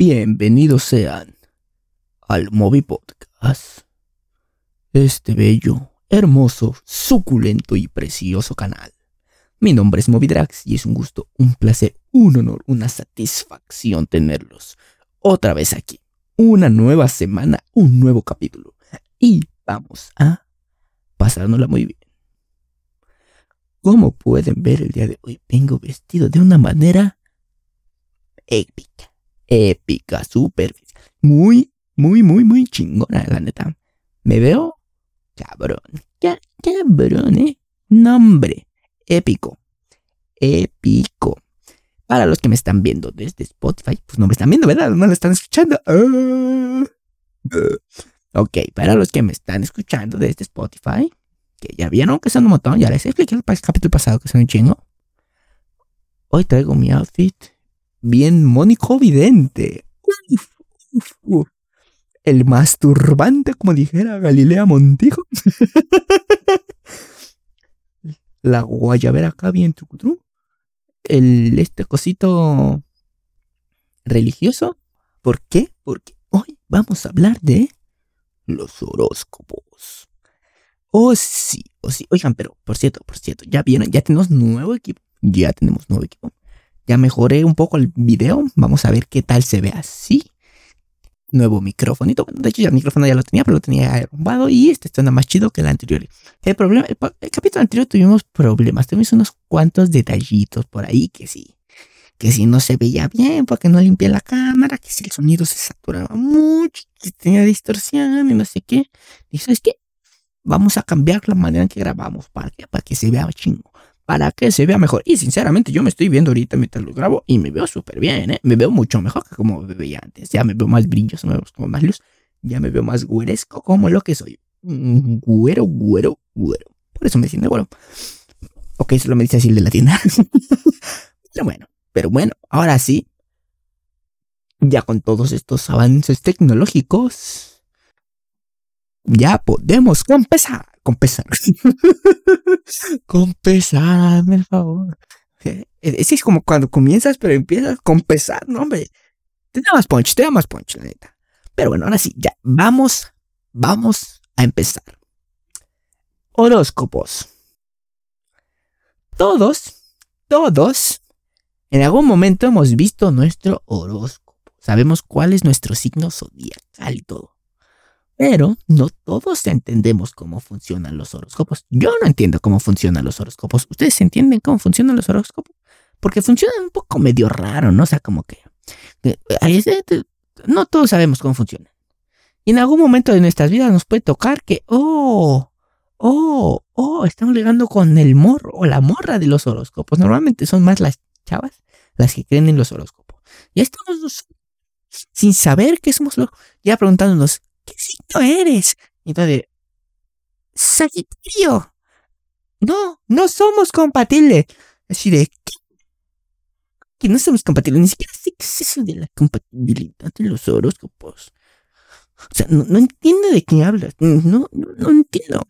Bienvenidos sean al Moby Podcast. Este bello, hermoso, suculento y precioso canal. Mi nombre es Movidrax y es un gusto, un placer, un honor, una satisfacción tenerlos otra vez aquí. Una nueva semana, un nuevo capítulo. Y vamos a pasárnosla muy bien. Como pueden ver el día de hoy, vengo vestido de una manera épica. Épica, súper. Muy, muy, muy, muy chingona, la neta. Me veo cabrón. Cabrón, eh. Nombre épico. Épico. Para los que me están viendo desde Spotify, pues no me están viendo, ¿verdad? No lo están escuchando. Ah. Ok, para los que me están escuchando desde Spotify, que ya vieron que son un montón, ya les expliqué el capítulo pasado que son un chingo. Hoy traigo mi outfit bien mónico vidente. El masturbante, como dijera Galilea Montijo. la guayabera acá bien trucutru. El este cosito religioso. ¿Por qué? Porque hoy vamos a hablar de los horóscopos. Oh sí, oh sí. Oigan, pero por cierto, por cierto, ya vieron, ya tenemos nuevo equipo. Ya tenemos nuevo equipo. Ya mejoré un poco el video. Vamos a ver qué tal se ve así nuevo micrófono. Bueno, de hecho, ya el micrófono ya lo tenía, pero lo tenía arrumbado y este está más chido que el anterior. El problema, el, capítulo anterior tuvimos problemas, tuvimos unos cuantos detallitos por ahí que sí, que si no se veía bien porque no limpié la cámara, que si el sonido se saturaba mucho, que tenía distorsión y no sé qué. Y es que vamos a cambiar la manera en que grabamos para que, para que se vea chingo para que se vea mejor. Y sinceramente yo me estoy viendo ahorita mientras lo grabo y me veo súper bien, ¿eh? Me veo mucho mejor que como me veía antes. Ya me veo más brilloso, me veo más luz. Ya me veo más güeresco como lo que soy. Güero, güero, güero. Por eso me siento güero. Ok, eso lo me dice así el de la tienda. pero bueno, pero bueno, ahora sí. Ya con todos estos avances tecnológicos, ya podemos empezar con pesar. con pesar, hazme el favor. Eh, ese es como cuando comienzas, pero empiezas con pesar, no, hombre. Te da más punch, te da más punch, la neta. Pero bueno, ahora sí, ya, vamos, vamos a empezar. Horóscopos. Todos, todos, en algún momento hemos visto nuestro horóscopo. Sabemos cuál es nuestro signo zodiacal y todo. Pero no todos entendemos cómo funcionan los horóscopos. Yo no entiendo cómo funcionan los horóscopos. ¿Ustedes entienden cómo funcionan los horóscopos? Porque funcionan un poco medio raro, ¿no? O sea, como que... no todos sabemos cómo funcionan. Y en algún momento de nuestras vidas nos puede tocar que, oh, oh, oh, estamos llegando con el morro o la morra de los horóscopos. Normalmente son más las chavas las que creen en los horóscopos. Y estamos sin saber qué somos, ya preguntándonos, ¿qué signo eres? Entonces, Sagitario. No, no somos compatibles. Así de, ¿qué? Que no somos compatibles. Ni siquiera sé qué es eso de la compatibilidad de los horóscopos. O sea, no, entiendo de qué hablas. No, no, entiendo.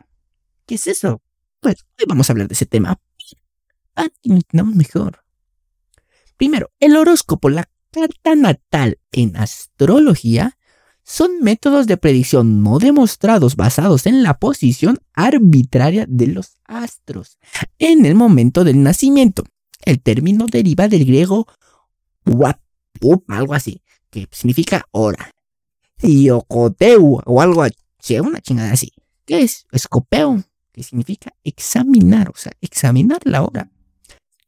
¿Qué es eso? Pues hoy vamos a hablar de ese tema. Ah, mejor. Primero, el horóscopo, la carta natal en astrología son métodos de predicción no demostrados basados en la posición arbitraria de los astros en el momento del nacimiento. El término deriva del griego wapup, algo así, que significa hora. Y o algo así, una chingada así, que es escopeo, que significa examinar, o sea, examinar la hora.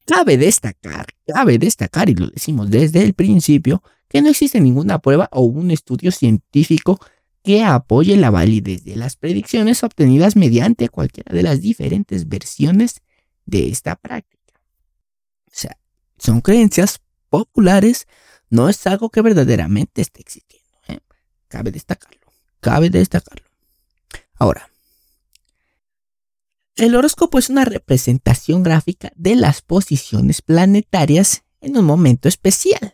Cabe destacar, cabe destacar, y lo decimos desde el principio, que no existe ninguna prueba o un estudio científico que apoye la validez de las predicciones obtenidas mediante cualquiera de las diferentes versiones de esta práctica. O sea, son creencias populares, no es algo que verdaderamente esté existiendo. ¿eh? Cabe destacarlo, cabe destacarlo. Ahora, el horóscopo es una representación gráfica de las posiciones planetarias en un momento especial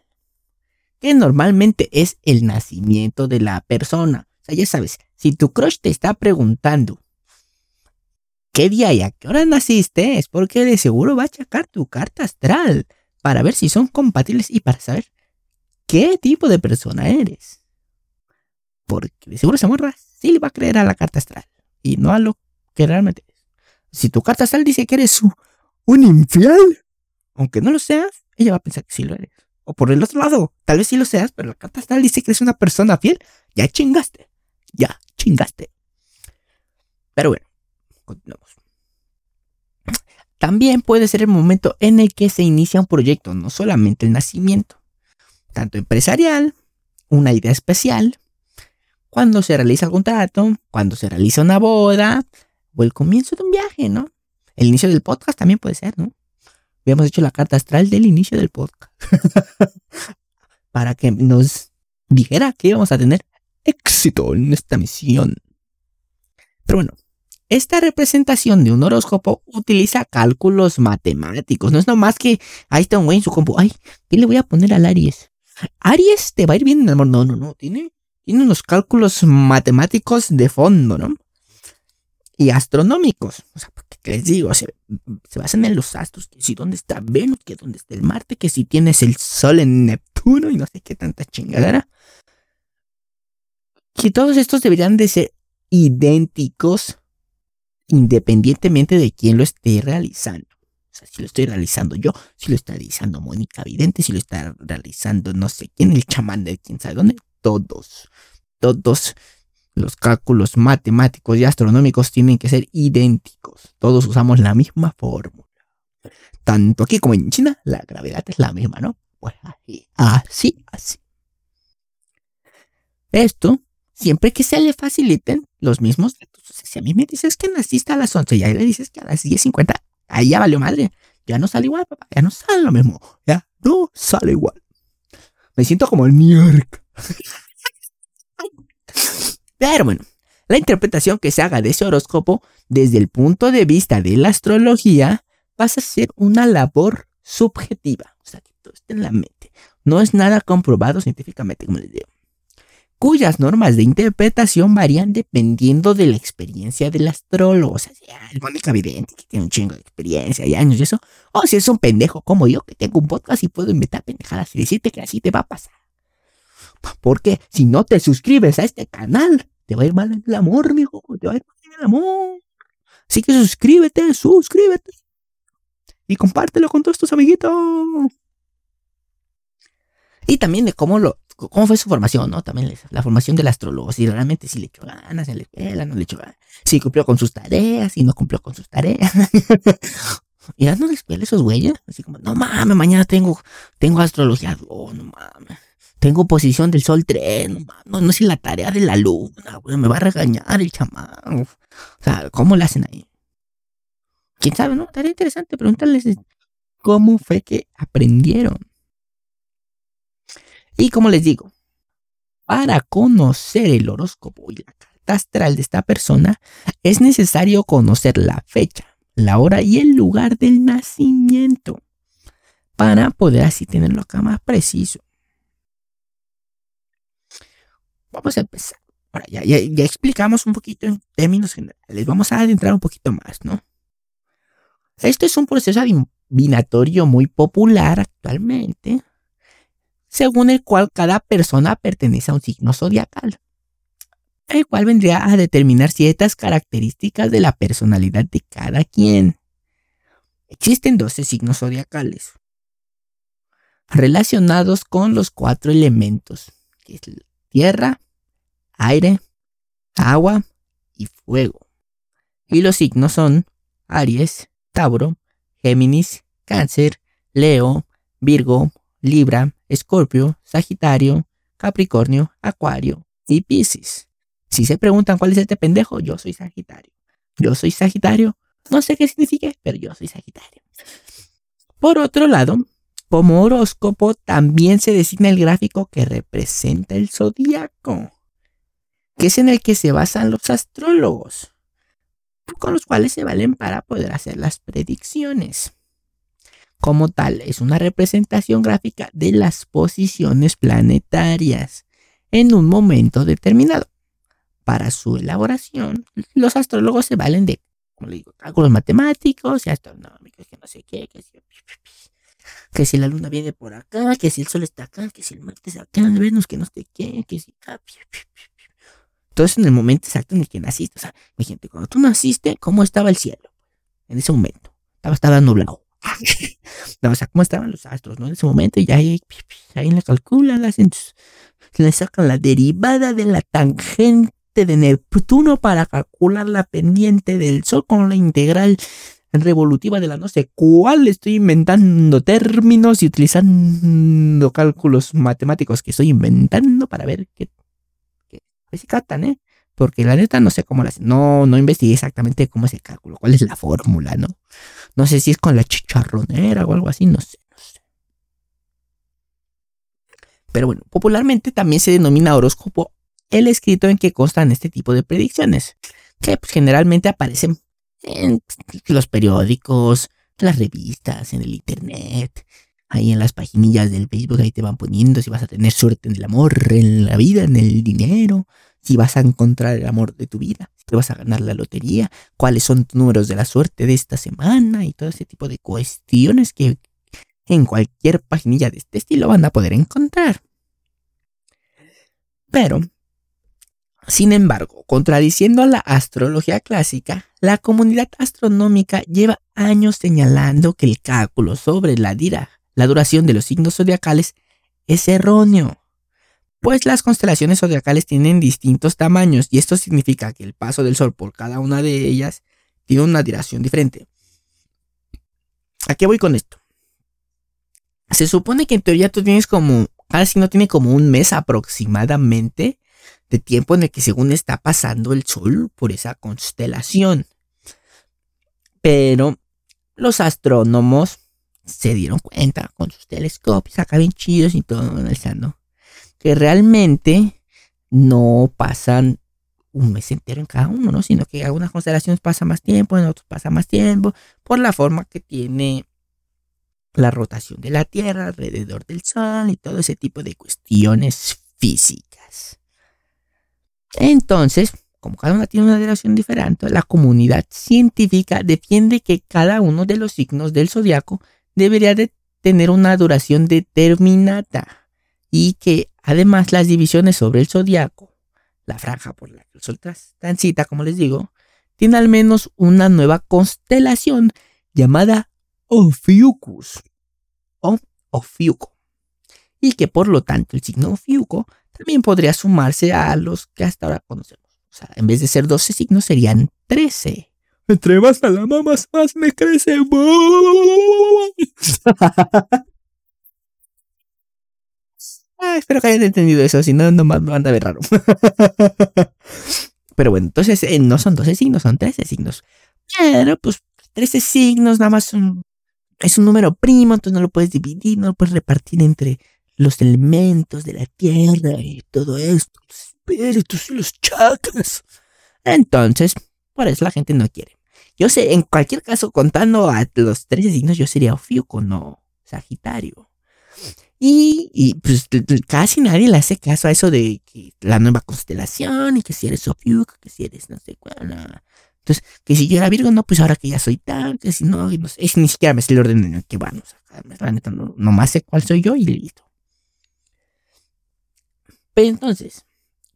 que normalmente es el nacimiento de la persona. O sea, ya sabes, si tu crush te está preguntando qué día y a qué hora naciste, es porque de seguro va a checar tu carta astral para ver si son compatibles y para saber qué tipo de persona eres. Porque de seguro esa morra sí le va a creer a la carta astral y no a lo que realmente es. Si tu carta astral dice que eres un infiel, aunque no lo seas, ella va a pensar que sí lo eres. O por el otro lado, tal vez sí lo seas, pero la carta astral dice que eres una persona fiel. Ya chingaste. Ya chingaste. Pero bueno, continuamos. También puede ser el momento en el que se inicia un proyecto, no solamente el nacimiento, tanto empresarial, una idea especial, cuando se realiza algún trato, cuando se realiza una boda o el comienzo de un viaje, ¿no? El inicio del podcast también puede ser, ¿no? Habíamos hecho la carta astral del inicio del podcast para que nos dijera que íbamos a tener éxito en esta misión. Pero bueno, esta representación de un horóscopo utiliza cálculos matemáticos. No es nomás que ahí está un güey en su compu. Ay, ¿qué le voy a poner al Aries? Aries te va a ir bien en el amor. No, no, no. Tiene, tiene unos cálculos matemáticos de fondo, ¿no? Y astronómicos. O sea, ¿qué les digo? Se, se basan en los astros. Que si dónde está Venus, que dónde está el Marte, que si tienes el Sol en Neptuno y no sé qué tanta chingadera. Que todos estos deberían de ser idénticos independientemente de quién lo esté realizando. O sea, si lo estoy realizando yo, si lo está realizando Mónica Vidente, si lo está realizando no sé quién, el chamán de quién sabe dónde, todos, todos los cálculos matemáticos y astronómicos tienen que ser idénticos. Todos usamos la misma fórmula. Tanto aquí como en China, la gravedad es la misma, ¿no? Pues así, así, así. Esto siempre que se le faciliten los mismos datos. si a mí me dices que naciste a las 11 y ahí le dices que a las 10.50, ahí ya valió madre. Ya no sale igual, papá. Ya no sale lo mismo. Ya no sale igual. Me siento como el New Pero bueno, la interpretación que se haga de ese horóscopo desde el punto de vista de la astrología pasa a ser una labor subjetiva. O sea, que todo está en la mente. No es nada comprobado científicamente, como les digo cuyas normas de interpretación varían dependiendo de la experiencia del astrólogo. O sea, el Mónica Vidente, que tiene un chingo de experiencia y años y eso. O si es un pendejo como yo, que tengo un podcast y puedo inventar pendejadas y decirte que así te va a pasar. Porque si no te suscribes a este canal, te va a ir mal en el amor, mijo. Te va a ir mal en el amor. Así que suscríbete, suscríbete. Y compártelo con todos tus amiguitos. Y también de cómo lo, cómo fue su formación, ¿no? También la formación del astrólogo, si realmente si le echó ganas en la escuela, no le echó ganas, si cumplió con sus tareas, si no cumplió con sus tareas. y dando la escuela esos güeyes, así como, no mames, mañana tengo, tengo astrología, oh, no mames. Tengo posición del sol 3, no no, es la tarea de la luna, me va a regañar el chamán. O sea, ¿cómo le hacen ahí? ¿Quién sabe, no? Estaría interesante preguntarles cómo fue que aprendieron. Y como les digo, para conocer el horóscopo y la carta astral de esta persona, es necesario conocer la fecha, la hora y el lugar del nacimiento para poder así tenerlo acá más preciso. Vamos a empezar. Ahora, ya, ya, explicamos un poquito en términos generales. Vamos a adentrar un poquito más, ¿no? Esto es un proceso adivinatorio muy popular actualmente, según el cual cada persona pertenece a un signo zodiacal, el cual vendría a determinar ciertas características de la personalidad de cada quien. Existen 12 signos zodiacales relacionados con los cuatro elementos, que es tierra, aire, agua y fuego. Y los signos son Aries, Tauro, Géminis, Cáncer, Leo, Virgo, Libra, Escorpio, Sagitario, Capricornio, Acuario y Piscis. Si se preguntan cuál es este pendejo, yo soy Sagitario. Yo soy Sagitario. No sé qué significa, pero yo soy Sagitario. Por otro lado, como horóscopo también se designa el gráfico que representa el zodíaco, que es en el que se basan los astrólogos, con los cuales se valen para poder hacer las predicciones como tal es una representación gráfica de las posiciones planetarias en un momento determinado. Para su elaboración, los astrólogos se valen de, como le digo, cálculos matemáticos y astronómicos, que no sé qué, que que si la luna viene por acá, que si el sol está acá, que si el Marte está acá, Venus que no sé qué, que si... Todo eso en el momento exacto en el que naciste. O sea, gente, cuando tú naciste, ¿cómo estaba el cielo? En ese momento. Estaba, estaba nublado. o sea, ¿cómo estaban los astros, no? En ese momento, y ya ahí, ahí le calculan, le sacan la derivada de la tangente de Neptuno para calcular la pendiente del Sol con la integral revolutiva de la no sé cuál. Estoy inventando términos y utilizando cálculos matemáticos que estoy inventando para ver qué, qué, se captan, ¿eh? Porque la neta no sé cómo las... No, no investigué exactamente cómo es el cálculo, cuál es la fórmula, ¿no? No sé si es con la chicharronera o algo así, no sé, no sé. Pero bueno, popularmente también se denomina horóscopo el escrito en que constan este tipo de predicciones, que pues, generalmente aparecen en los periódicos, las revistas, en el internet, ahí en las paginillas del Facebook, ahí te van poniendo si vas a tener suerte en el amor, en la vida, en el dinero, si vas a encontrar el amor de tu vida, si te vas a ganar la lotería, cuáles son tus números de la suerte de esta semana y todo ese tipo de cuestiones que en cualquier paginilla de este estilo van a poder encontrar. Pero sin embargo, contradiciendo a la astrología clásica, la comunidad astronómica lleva años señalando que el cálculo sobre la, la duración de los signos zodiacales es erróneo, pues las constelaciones zodiacales tienen distintos tamaños y esto significa que el paso del Sol por cada una de ellas tiene una duración diferente. ¿A qué voy con esto? Se supone que en teoría tú tienes como, cada signo tiene como un mes aproximadamente de tiempo en el que según está pasando el Sol por esa constelación. Pero los astrónomos se dieron cuenta con sus telescopios acá bien chidos y todo analizando que realmente no pasan un mes entero en cada uno, ¿no? Sino que algunas constelaciones pasan más tiempo, en otros pasa más tiempo, por la forma que tiene la rotación de la Tierra alrededor del Sol y todo ese tipo de cuestiones físicas. Entonces, como cada una tiene una duración diferente, la comunidad científica defiende que cada uno de los signos del zodiaco debería de tener una duración determinada y que además las divisiones sobre el zodiaco, la franja por la que el transita, como les digo, tiene al menos una nueva constelación llamada Ophiuchus o Ophiuco y que por lo tanto el signo Ophiuco también podría sumarse a los que hasta ahora conocemos. O sea, en vez de ser 12 signos, serían 13. Entre más a la mamá, más me crece. ah, espero que hayan entendido eso, si no, no me van a ver raro. Pero bueno, entonces eh, no son 12 signos, son 13 signos. Pero pues 13 signos nada más es un número primo, entonces no lo puedes dividir, no lo puedes repartir entre los elementos de la tierra y todo esto, los espíritus y los chakras. Entonces, por eso la gente no quiere. Yo sé, en cualquier caso, contando a los tres signos, yo sería Ofiuco, no Sagitario. Y, y, pues casi nadie le hace caso a eso de que la nueva constelación y que si eres Ofiuco, que si eres no sé cuál. Entonces, que si yo era Virgo, no, pues ahora que ya soy tal, que si no, no sé, ni siquiera me sé el orden en el que van. O sea, la neta, no, nomás sé cuál soy yo y listo entonces,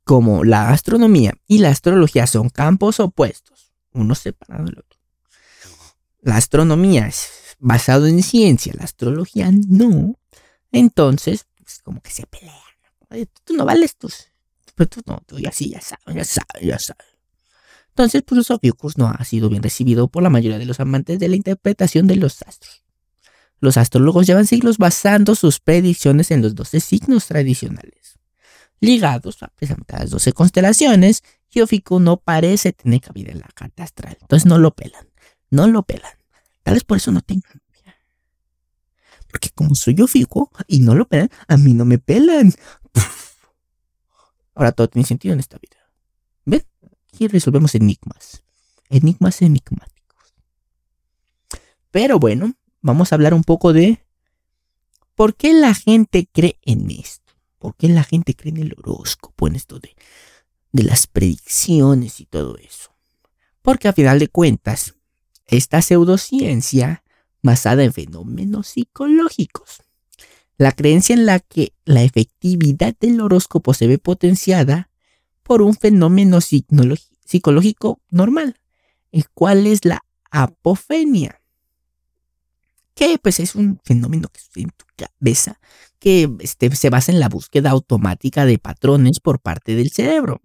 como la astronomía y la astrología son campos opuestos, uno separado del otro. La astronomía es basado en ciencia, la astrología no. Entonces, pues como que se pelean. tú no vales tus. Pero tú no, tú ya sí, ya sabes, ya sabes, ya sabes. Entonces, pues los no ha sido bien recibido por la mayoría de los amantes de la interpretación de los astros. Los astrólogos llevan siglos basando sus predicciones en los 12 signos tradicionales ligados a las 12 constelaciones, Ofiuco no parece tener cabida en la carta astral. Entonces no lo pelan, no lo pelan. Tal vez por eso no tengan Porque como soy Ofiuco y no lo pelan, a mí no me pelan. Ahora todo tiene sentido en esta vida. ¿Ven? Aquí resolvemos enigmas. Enigmas enigmáticos. Pero bueno, vamos a hablar un poco de por qué la gente cree en esto. ¿Por qué la gente cree en el horóscopo, en esto de, de las predicciones y todo eso? Porque a final de cuentas, esta pseudociencia basada en fenómenos psicológicos. La creencia en la que la efectividad del horóscopo se ve potenciada por un fenómeno psicológico normal, el cual es la apofenia, que pues es un fenómeno que sucede en tu cabeza que este, se basa en la búsqueda automática de patrones por parte del cerebro,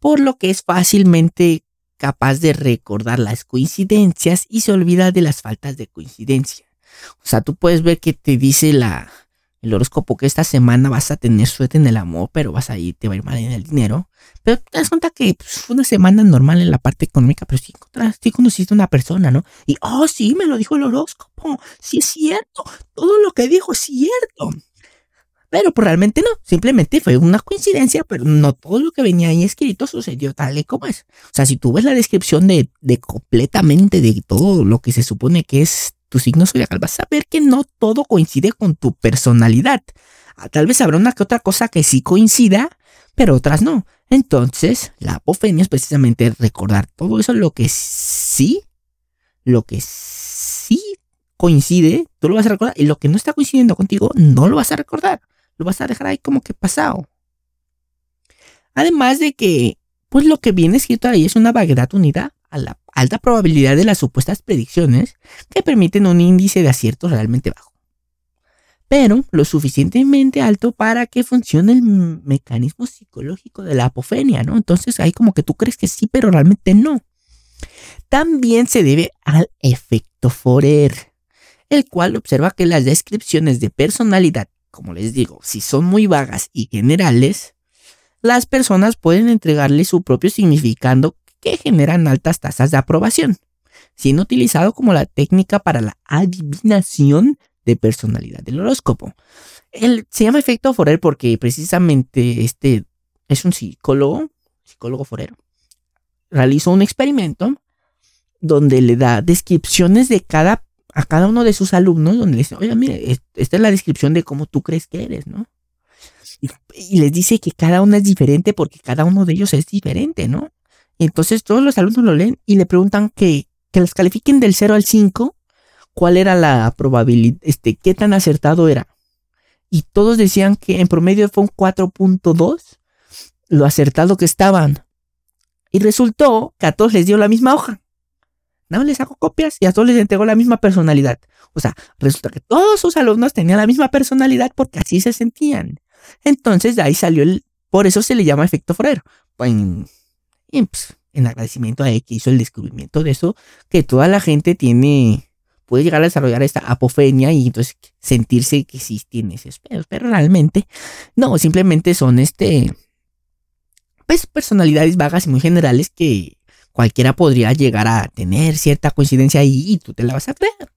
por lo que es fácilmente capaz de recordar las coincidencias y se olvida de las faltas de coincidencia. O sea, tú puedes ver que te dice la, el horóscopo que esta semana vas a tener suerte en el amor, pero vas a ir, te va a ir mal en el dinero. Pero te das cuenta que pues, fue una semana normal en la parte económica, pero sí, sí conociste a una persona, ¿no? Y, oh, sí, me lo dijo el horóscopo. Sí es cierto. Todo lo que dijo es cierto. Pero pues, realmente no, simplemente fue una coincidencia, pero no todo lo que venía ahí escrito sucedió tal y como es. O sea, si tú ves la descripción de, de completamente de todo lo que se supone que es tu signo zodiacal, vas a ver que no todo coincide con tu personalidad. Ah, tal vez habrá una que otra cosa que sí coincida, pero otras no. Entonces, la apofenia es precisamente recordar todo eso, lo que sí, lo que sí coincide, tú lo vas a recordar, y lo que no está coincidiendo contigo, no lo vas a recordar. Lo vas a dejar ahí como que pasado. Además de que, pues lo que viene escrito ahí es una vaguedad unida a la alta probabilidad de las supuestas predicciones que permiten un índice de acierto realmente bajo. Pero lo suficientemente alto para que funcione el mecanismo psicológico de la apofenia, ¿no? Entonces hay como que tú crees que sí, pero realmente no. También se debe al efecto Forer, el cual observa que las descripciones de personalidad, como les digo, si son muy vagas y generales, las personas pueden entregarle su propio significado que generan altas tasas de aprobación, siendo utilizado como la técnica para la adivinación de personalidad del horóscopo. Él se llama efecto Forer porque precisamente este es un psicólogo, psicólogo forero, realizó un experimento donde le da descripciones de cada a cada uno de sus alumnos donde le dice, oye, mire, esta es la descripción de cómo tú crees que eres, ¿no? Y, les dice que cada uno es diferente porque cada uno de ellos es diferente, ¿no? Entonces todos los alumnos lo leen y le preguntan que, que los califiquen del 0 al 5, cuál era la probabilidad, este, qué tan acertado era. Y todos decían que en promedio fue un 4.2 lo acertado que estaban. Y resultó que a todos les dio la misma hoja. Nada más les sacó copias y a todos les entregó la misma personalidad. O sea, resulta que todos sus alumnos tenían la misma personalidad porque así se sentían. Entonces de ahí salió el... Por eso se le llama efecto Forero. Pues, y pues, en agradecimiento a él que hizo el descubrimiento de eso, que toda la gente tiene, puede llegar a desarrollar esta apofenia y entonces sentirse que sí tiene ese pedos, pero realmente no, simplemente son este, pues personalidades vagas y muy generales que cualquiera podría llegar a tener cierta coincidencia ahí y tú te la vas a creer.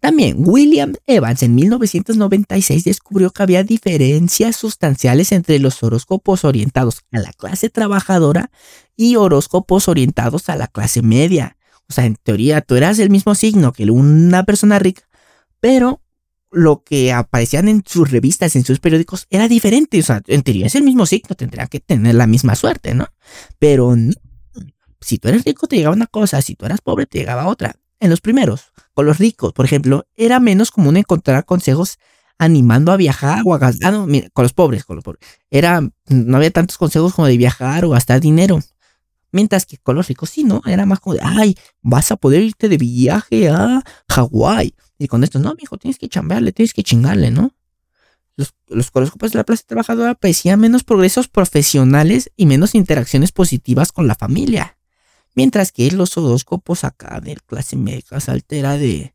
También William Evans en 1996 descubrió que había diferencias sustanciales entre los horóscopos orientados a la clase trabajadora y horóscopos orientados a la clase media. O sea, en teoría tú eras el mismo signo que una persona rica, pero lo que aparecían en sus revistas, en sus periódicos, era diferente. O sea, en teoría es el mismo signo, tendría que tener la misma suerte, ¿no? Pero si tú eres rico te llegaba una cosa, si tú eras pobre te llegaba otra. En los primeros, con los ricos, por ejemplo, era menos común encontrar consejos animando a viajar o a gastar. Ah, con los pobres, con los pobres. Era, no había tantos consejos como de viajar o gastar dinero. Mientras que con los ricos sí, ¿no? Era más como de, ay, vas a poder irte de viaje a Hawái. Y con esto, no, mijo, tienes que chambearle, tienes que chingarle, ¿no? Los, los de la clase trabajadora parecían menos progresos profesionales y menos interacciones positivas con la familia. Mientras que los horóscopos acá de clase media altera de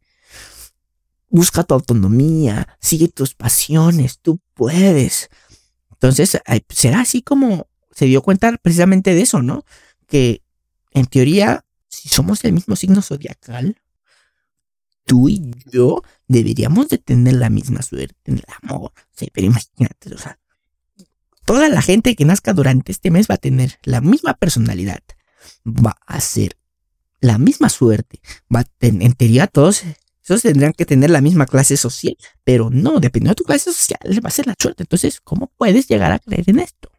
busca tu autonomía, sigue tus pasiones, tú puedes. Entonces, será así como se dio cuenta precisamente de eso, ¿no? Que en teoría, si somos el mismo signo zodiacal, tú y yo deberíamos de tener la misma suerte en el amor. Sí, pero imagínate, o sea, toda la gente que nazca durante este mes va a tener la misma personalidad, va a ser la misma suerte. Va en teoría todos esos tendrían que tener la misma clase social, pero no, dependiendo de tu clase social, va a ser la suerte. Entonces, ¿cómo puedes llegar a creer en esto?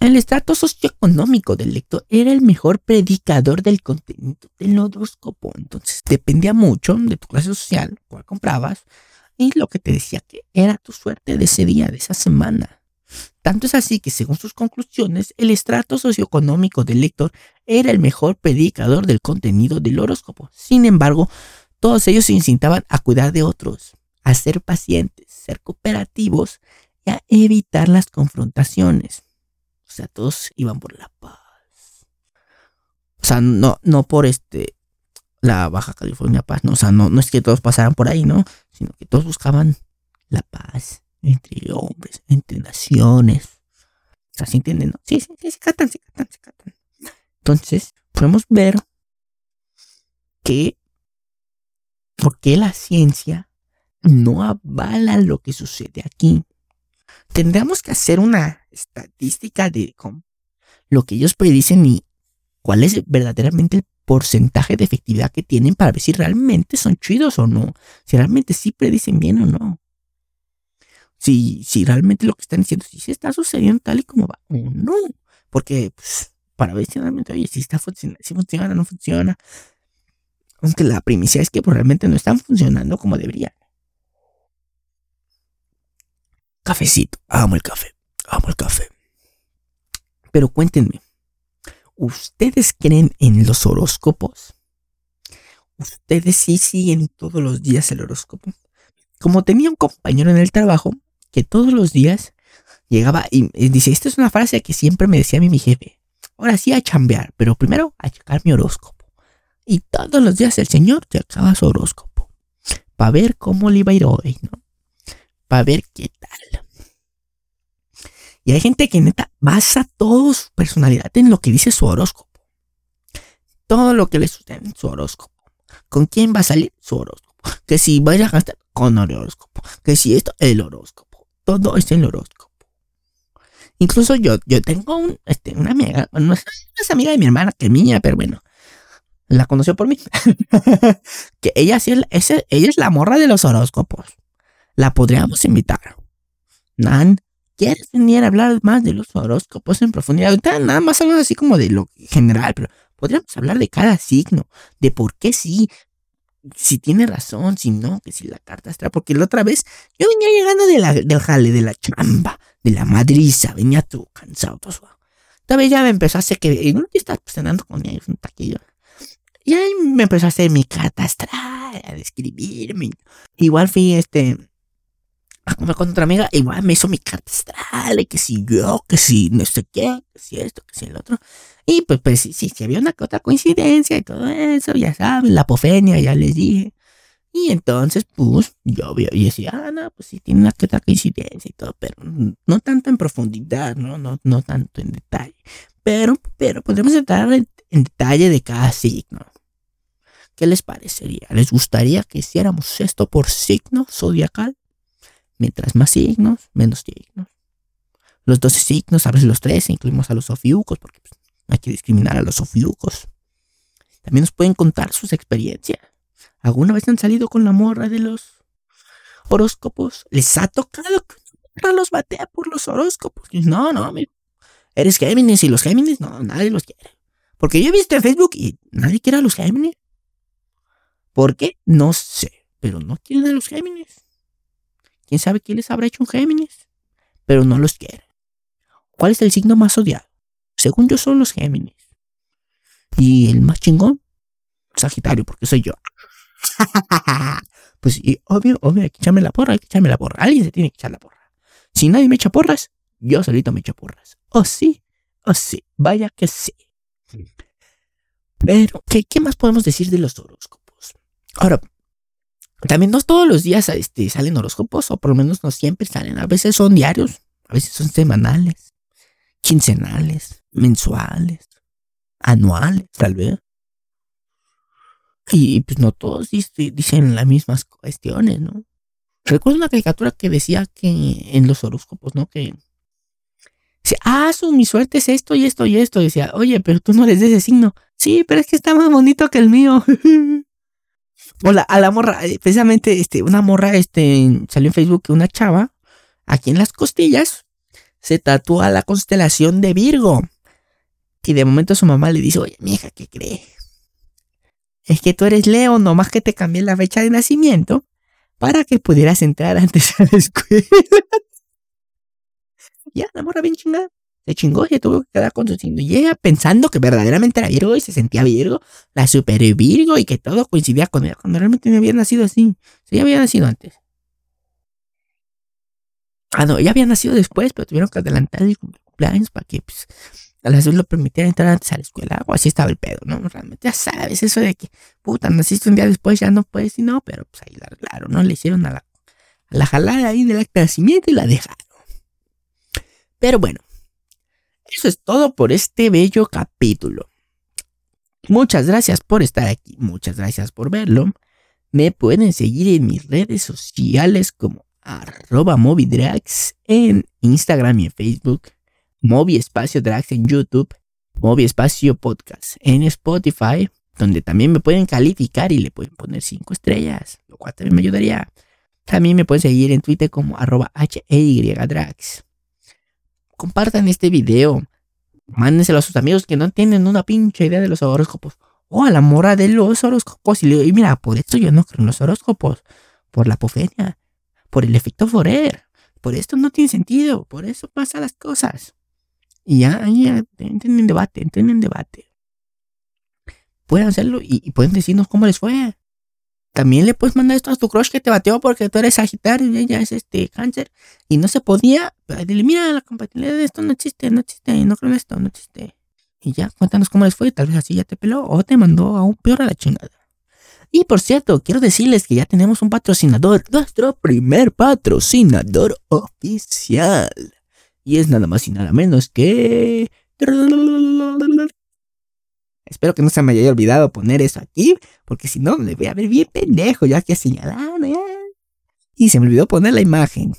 El estrato socioeconómico del lector era el mejor predicador del contenido del horóscopo. Entonces dependía mucho de tu clase social, cuál comprabas, y lo que te decía que era tu suerte de ese día, de esa semana. Tanto es así que, según sus conclusiones, el estrato socioeconómico del lector era el mejor predicador del contenido del horóscopo. Sin embargo, todos ellos se incitaban a cuidar de otros, a ser pacientes, ser cooperativos y a evitar las confrontaciones. O sea, todos iban por la paz. O sea, no, no por este la Baja California Paz, o sea, no, no es que todos pasaran por ahí, ¿no? Sino que todos buscaban la paz entre hombres, entre naciones. O sea. Sí, sí, sí, se catan, se catan, se catan. Entonces, podemos ver que por qué la ciencia no avala lo que sucede aquí tendríamos que hacer una estadística de lo que ellos predicen y cuál es verdaderamente el porcentaje de efectividad que tienen para ver si realmente son chidos o no. Si realmente sí predicen bien o no. Si, si realmente lo que están diciendo, si se está sucediendo tal y como va o no. Porque pues, para ver si realmente, oye, si está funcionando, si funciona o no funciona. Aunque la primicia es que pues, realmente no están funcionando como deberían. Cafecito. Amo el café. Amo el café. Pero cuéntenme, ¿ustedes creen en los horóscopos? ¿Ustedes sí siguen todos los días el horóscopo? Como tenía un compañero en el trabajo que todos los días llegaba y, dice, esta es una frase que siempre me decía a mí mi jefe. Ahora sí a chambear, pero primero a checar mi horóscopo. Y todos los días el señor checaba su horóscopo. Para ver cómo le iba a ir hoy, ¿no? Para ver qué tal. Y hay gente que neta basa toda su personalidad en lo que dice su horóscopo. Todo lo que le sucede en su horóscopo. ¿Con quién va a salir? Su horóscopo. Que si vaya a gastar con horóscopo. Que si esto, el horóscopo. Todo es el horóscopo. Incluso yo, yo tengo un, este, una amiga, no es, amiga de mi hermana que mía, pero bueno, la conoció por mí. que ella sí, ella es la morra de los horóscopos. La podríamos invitar. Nan, ¿Quieres venir a hablar más de los horóscopos en profundidad? nada más hablamos así como de lo general, pero podríamos hablar de cada signo, de por qué sí, si tiene razón, si no, que si la carta está. Porque la otra vez yo venía llegando de la, del jale, de la chamba, de la madriza, venía todo cansado, todo suave. Esta vez ya me empezó a hacer que, no estás cenando con ellos un taquillo. Y ahí me empezó a hacer mi carta astral, a describirme. Igual fui este me con otra amiga, igual me hizo mi carta astral, que si yo, que si no sé qué, que si esto, que si el otro. Y pues, pues sí, sí, había una otra coincidencia y todo eso, ya saben, la apofenia, ya les dije. Y entonces, pues, yo, y decía, ah, no, pues sí, tiene una otra coincidencia y todo, pero no tanto en profundidad, ¿no? No, no tanto en detalle. Pero, pero podemos entrar en, en detalle de cada signo. ¿Qué les parecería? ¿Les gustaría que hiciéramos esto por signo zodiacal? Mientras más signos, menos signos. Los 12 signos, a veces los 13, incluimos a los sofiucos, porque pues, hay que discriminar a los sofiucos. También nos pueden contar sus experiencias. ¿Alguna vez han salido con la morra de los horóscopos? ¿Les ha tocado que los batea por los horóscopos? No, no. Eres Géminis y los Géminis, no, nadie los quiere. Porque yo he visto en Facebook y nadie quiere a los Géminis. ¿Por qué? No sé, pero no quieren a los Géminis. ¿Quién sabe qué les habrá hecho un Géminis? Pero no los quiere. ¿Cuál es el signo más odiado? Según yo son los Géminis. ¿Y el más chingón? Sagitario, porque soy yo. pues obvio, obvio, hay que echarme la porra, hay que echarme la porra. Alguien se tiene que echar la porra. Si nadie me echa porras, yo solito me echo porras. Oh sí, oh sí, vaya que sí. Pero, ¿qué, qué más podemos decir de los horóscopos? Ahora, también no todos los días este, salen horóscopos, o por lo menos no siempre salen. A veces son diarios, a veces son semanales, quincenales, mensuales, anuales, tal vez. Y pues no todos dicen las mismas cuestiones, ¿no? Recuerdo una caricatura que decía que en los horóscopos, ¿no? Que dice, ah, su, mi suerte es esto y esto y esto. decía, oye, pero tú no eres de ese signo. Sí, pero es que está más bonito que el mío. Hola, a la morra, eh, precisamente, este, una morra, este, salió en Facebook que una chava, aquí en las costillas, se tatúa la constelación de Virgo. Y de momento su mamá le dice, oye, mi hija, ¿qué cree? Es que tú eres Leo, nomás que te cambié la fecha de nacimiento para que pudieras entrar antes a la escuela. ya, la morra bien chingada. Se chingó y tuvo que quedar con su ella pensando que verdaderamente era Virgo y se sentía Virgo, la super Virgo y que todo coincidía con ella, cuando realmente no había nacido así. Sí, había nacido antes. Ah, no, ella había nacido después, pero tuvieron que adelantar el cumpleaños para que pues, a la vez lo permitieran entrar antes a la escuela. O así estaba el pedo, ¿no? Realmente ya sabes, eso de que, puta, naciste un día después, ya no puedes y no, pero pues ahí la arreglaron, ¿no? Le hicieron a la, a la jalada ahí del acta de nacimiento y la dejaron. Pero bueno, eso es todo por este bello capítulo. Muchas gracias por estar aquí, muchas gracias por verlo. Me pueden seguir en mis redes sociales como arroba movidrags en Instagram y en Facebook, Movi Espacio Drags en YouTube, Movi Espacio Podcast en Spotify, donde también me pueden calificar y le pueden poner 5 estrellas, lo cual también me ayudaría. También me pueden seguir en Twitter como arroba HEYDrags compartan este video. Mándenselo a sus amigos que no tienen una pinche idea de los horóscopos. O a la mora de los horóscopos. Y le digo, mira, por esto yo no creo en los horóscopos. Por la apofenia. Por el efecto Forer. Por esto no tiene sentido. Por eso pasan las cosas. Y ya, ya, entren en debate, entren en debate. Pueden hacerlo y, y pueden decirnos cómo les fue. También le puedes mandar esto a tu crush que te bateó porque tú eres Sagitario y ella es este cáncer y no se podía. Dile, mira, la compatibilidad de esto no existe, no existe, no creo en esto, no existe. Y ya, cuéntanos cómo les fue, tal vez así ya te peló o te mandó aún peor a la chingada. Y por cierto, quiero decirles que ya tenemos un patrocinador, nuestro primer patrocinador oficial. Y es nada más y nada menos que... Espero que no se me haya olvidado poner eso aquí, porque si no me voy a ver bien pendejo, ya que señalando. Y se me olvidó poner la imagen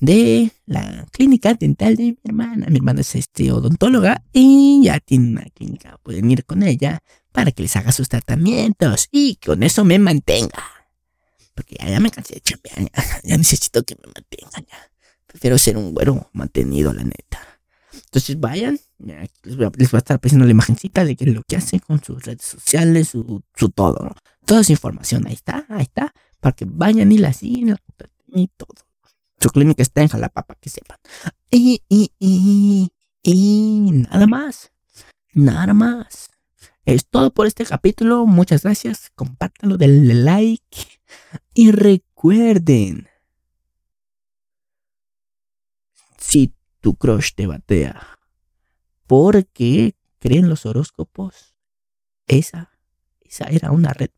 de la clínica dental de mi hermana. Mi hermana es este odontóloga y ya tiene una clínica. Pueden ir con ella para que les haga sus tratamientos y con eso me mantenga. Porque ya, me cansé de chambear, ya, necesito que me mantengan. Ya. Prefiero ser un güero mantenido, la neta. Entonces vayan, les voy, a, estar apareciendo la imagencita de lo que hacen con sus redes sociales, su, todo, Toda esa información, ahí está, ahí está, para que vayan y la sigan y todo. Su clínica está en Jalapa, para que sepan. Y, y, y, y nada más, nada más. Es todo por este capítulo. Muchas gracias. Compártanlo, denle like. Y recuerden. Si tu crush te batea porque creen los horóscopos, esa, esa era una red.